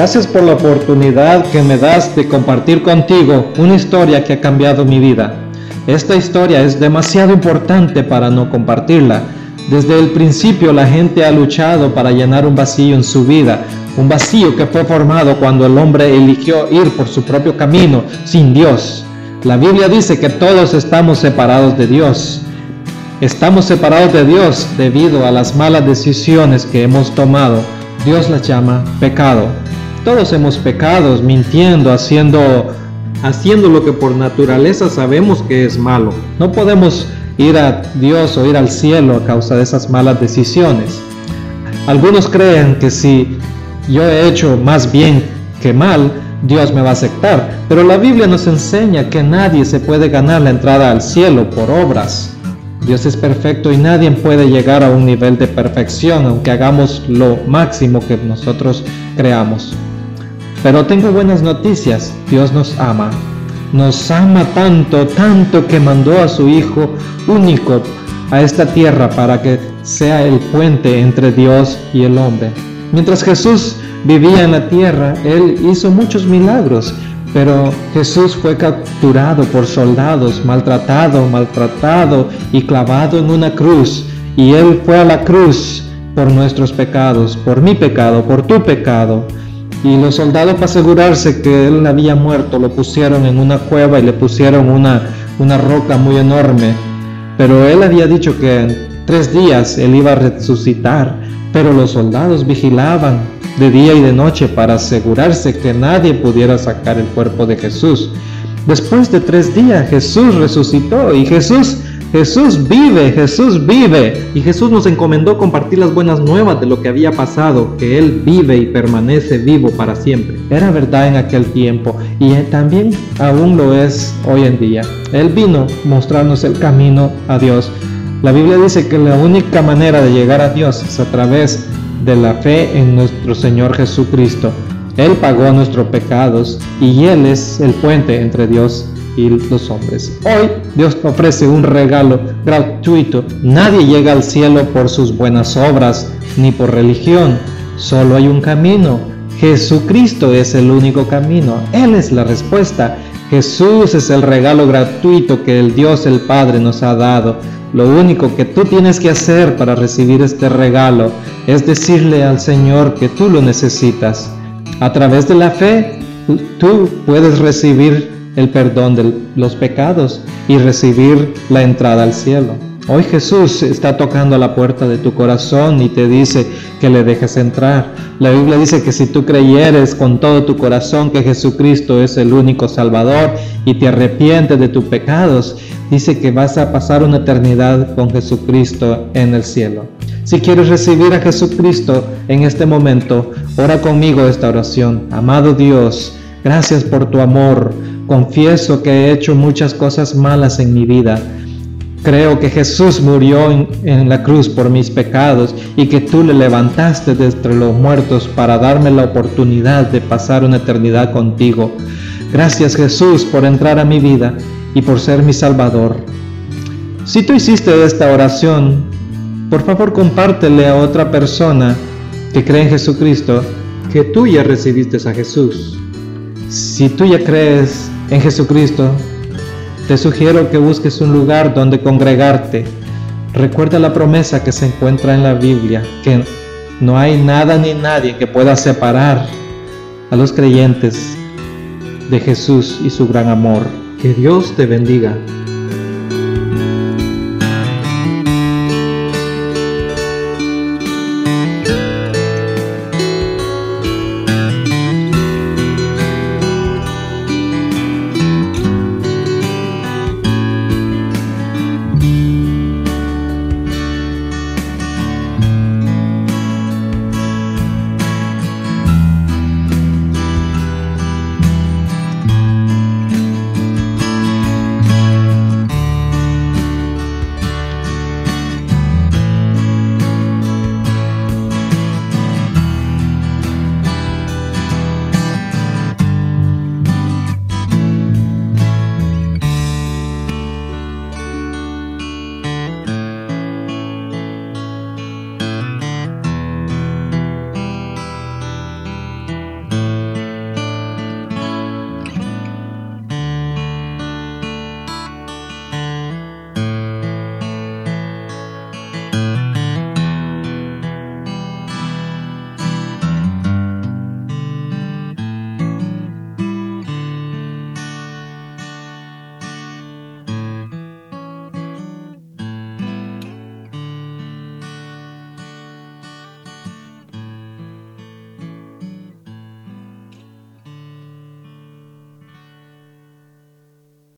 Gracias por la oportunidad que me das de compartir contigo una historia que ha cambiado mi vida. Esta historia es demasiado importante para no compartirla. Desde el principio la gente ha luchado para llenar un vacío en su vida, un vacío que fue formado cuando el hombre eligió ir por su propio camino sin Dios. La Biblia dice que todos estamos separados de Dios. Estamos separados de Dios debido a las malas decisiones que hemos tomado. Dios las llama pecado. Todos hemos pecado mintiendo, haciendo, haciendo lo que por naturaleza sabemos que es malo. No podemos ir a Dios o ir al cielo a causa de esas malas decisiones. Algunos creen que si yo he hecho más bien que mal, Dios me va a aceptar. Pero la Biblia nos enseña que nadie se puede ganar la entrada al cielo por obras. Dios es perfecto y nadie puede llegar a un nivel de perfección aunque hagamos lo máximo que nosotros creamos. Pero tengo buenas noticias, Dios nos ama. Nos ama tanto, tanto que mandó a su Hijo único a esta tierra para que sea el puente entre Dios y el hombre. Mientras Jesús vivía en la tierra, Él hizo muchos milagros, pero Jesús fue capturado por soldados, maltratado, maltratado y clavado en una cruz. Y Él fue a la cruz por nuestros pecados, por mi pecado, por tu pecado. Y los soldados para asegurarse que él había muerto lo pusieron en una cueva y le pusieron una, una roca muy enorme. Pero él había dicho que en tres días él iba a resucitar. Pero los soldados vigilaban de día y de noche para asegurarse que nadie pudiera sacar el cuerpo de Jesús. Después de tres días Jesús resucitó y Jesús Jesús vive, Jesús vive. Y Jesús nos encomendó compartir las buenas nuevas de lo que había pasado, que Él vive y permanece vivo para siempre. Era verdad en aquel tiempo y también aún lo es hoy en día. Él vino mostrarnos el camino a Dios. La Biblia dice que la única manera de llegar a Dios es a través de la fe en nuestro Señor Jesucristo. Él pagó nuestros pecados y Él es el puente entre Dios los hombres. Hoy Dios ofrece un regalo gratuito. Nadie llega al cielo por sus buenas obras ni por religión. Solo hay un camino. Jesucristo es el único camino. Él es la respuesta. Jesús es el regalo gratuito que el Dios el Padre nos ha dado. Lo único que tú tienes que hacer para recibir este regalo es decirle al Señor que tú lo necesitas. A través de la fe, tú puedes recibir el perdón de los pecados y recibir la entrada al cielo. Hoy Jesús está tocando la puerta de tu corazón y te dice que le dejes entrar. La Biblia dice que si tú creyeres con todo tu corazón que Jesucristo es el único Salvador y te arrepientes de tus pecados, dice que vas a pasar una eternidad con Jesucristo en el cielo. Si quieres recibir a Jesucristo en este momento, ora conmigo esta oración. Amado Dios, gracias por tu amor. Confieso que he hecho muchas cosas malas en mi vida. Creo que Jesús murió en, la cruz por mis pecados y que tú le levantaste de entre los muertos para darme la oportunidad de pasar una eternidad contigo. Gracias Jesús por entrar a mi vida y por ser mi Salvador. Si tú hiciste esta oración, por favor compártele a otra persona que cree en Jesucristo que tú ya recibiste a Jesús. Si tú ya crees en Jesucristo, te sugiero que busques un lugar donde congregarte. Recuerda la promesa que se encuentra en la Biblia, que no hay nada ni nadie que pueda separar a los creyentes de Jesús y su gran amor. Que Dios te bendiga.